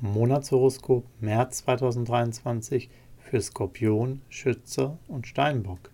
Monatshoroskop März 2023 für Skorpion, Schütze und Steinbock.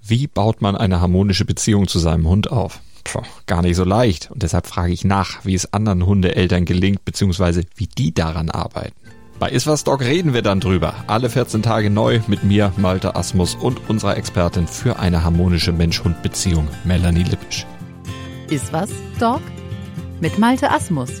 Wie baut man eine harmonische Beziehung zu seinem Hund auf? Puh, gar nicht so leicht. Und deshalb frage ich nach, wie es anderen Hundeeltern gelingt, beziehungsweise wie die daran arbeiten. Bei Iswas Dog reden wir dann drüber. Alle 14 Tage neu mit mir, Malte Asmus und unserer Expertin für eine harmonische Mensch-Hund-Beziehung, Melanie Lippisch. Iswas Dog? Mit Malte Asmus.